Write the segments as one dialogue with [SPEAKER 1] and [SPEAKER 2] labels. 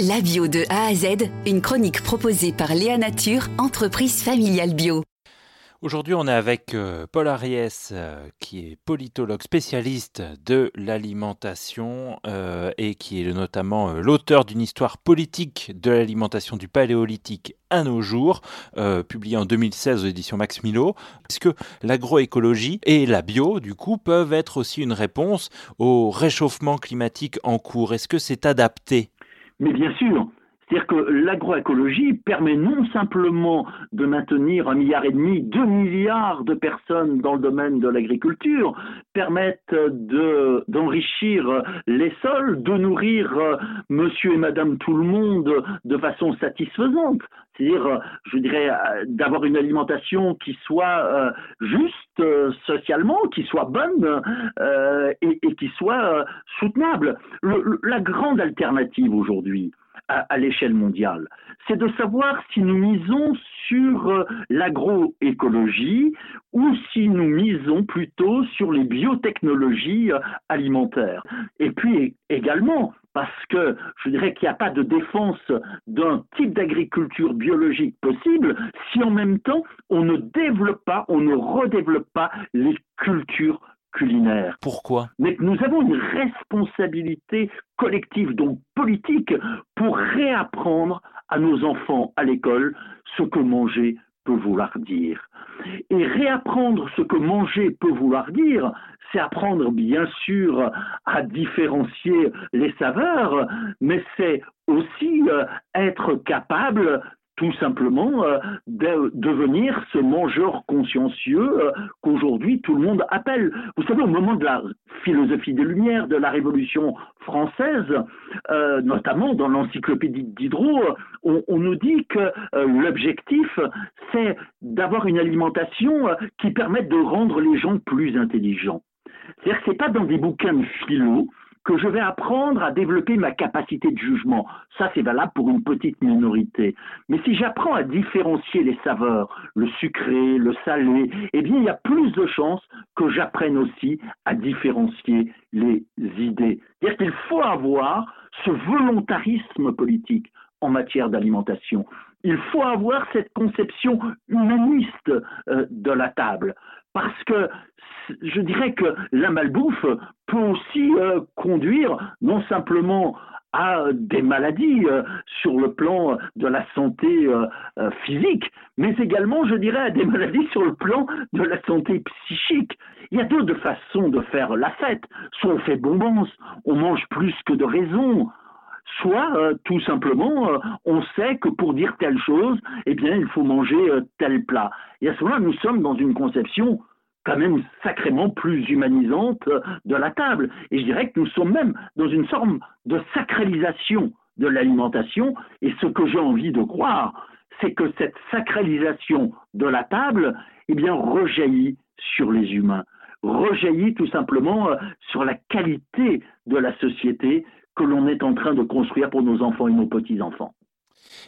[SPEAKER 1] La bio de A à Z, une chronique proposée par Léa Nature, entreprise familiale bio.
[SPEAKER 2] Aujourd'hui, on est avec euh, Paul Ariès, euh, qui est politologue spécialiste de l'alimentation euh, et qui est notamment l'auteur d'une histoire politique de l'alimentation du paléolithique à nos jours, publié en 2016 aux éditions Max Milo. Est-ce que l'agroécologie et la bio, du coup, peuvent être aussi une réponse au réchauffement climatique en cours Est-ce que c'est adapté
[SPEAKER 3] mais bien sûr, c'est-à-dire que l'agroécologie permet non simplement de maintenir un milliard et demi, deux milliards de personnes dans le domaine de l'agriculture, permettent d'enrichir les sols, de nourrir euh, monsieur et madame tout le monde de façon satisfaisante. C'est-à-dire, euh, je dirais, euh, d'avoir une alimentation qui soit juste socialement, qui soit bonne et, qui soit soutenable. la grande alternative aujourd'hui, à, l'échelle mondiale. C'est de savoir si nous misons sur euh, l'agroécologie ou si nous misons plutôt sur les biotechnologies euh, alimentaires. Et puis également, parce que je dirais qu'il n'y a pas de défense d'un type d'agriculture biologique possible si en même temps on ne développe pas, on ne redéveloppe pas les cultures culinaire.
[SPEAKER 2] Pourquoi?
[SPEAKER 3] Mais nous avons une responsabilité collective, donc politique, pour réapprendre à nos enfants à l'école ce que manger peut vouloir dire. Et réapprendre ce que manger peut vouloir dire, c'est apprendre bien sûr à différencier les saveurs, mais c'est aussi euh, être capable tout simplement euh, de devenir ce mangeur consciencieux euh, qu'aujourd'hui tout le monde appelle. Vous savez, au moment de la philosophie des Lumières, de la Révolution française, euh, notamment dans l'encyclopédie Diderot, on, on, nous dit que l'objectif, c'est d'avoir une alimentation qui permette de rendre les gens plus intelligents. C'est-à-dire que ce n'est pas dans des bouquins de philo, que je vais apprendre à développer ma capacité de jugement. Ça, c'est valable pour une petite minorité. Mais si j'apprends à différencier les saveurs, le sucré, le salé, eh bien, il y a plus de chances que j'apprenne aussi à différencier les idées. C'est-à-dire qu'il faut avoir ce volontarisme politique en matière d'alimentation. Il faut avoir cette conception humaniste euh, de la table. Parce que je dirais que la malbouffe peut aussi euh, conduire non simplement à des maladies euh, sur le plan de la santé physique, mais également, je dirais, à des maladies sur le plan de la santé psychique. Il y a deux façons de faire la fête. Soit on fait bonbons, on mange plus que de raison, soit euh, tout simplement euh, on sait que pour dire telle chose, eh bien il faut manger euh, tel plat. Et à ce moment-là, nous sommes dans une conception quand même sacrément plus humanisante de la table. Et je dirais que nous sommes même dans une forme de sacralisation de l'alimentation. Et ce que j'ai envie de croire, c'est que cette sacralisation de la table, eh bien, rejaillit sur les humains, rejaillit tout simplement sur la qualité de la société que l'on est en train de construire pour nos enfants et nos petits-enfants.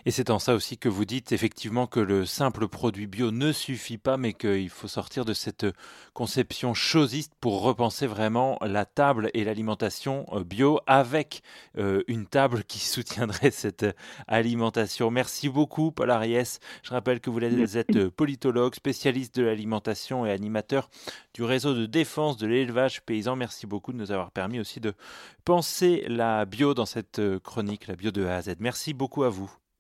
[SPEAKER 2] Et c'est en ça aussi que vous dites effectivement que le simple produit bio ne suffit pas, mais qu'il faut sortir de cette conception chosiste pour repenser vraiment la table et l'alimentation euh, bio avec euh, une table qui soutiendrait cette alimentation. Merci beaucoup, Paul Ariès. Je rappelle que vous êtes politologue, spécialiste de l'alimentation et animateur du réseau de défense de l'élevage paysan. Merci beaucoup de nous avoir permis aussi de penser la bio dans cette chronique, la bio de A à Z. Merci beaucoup à vous.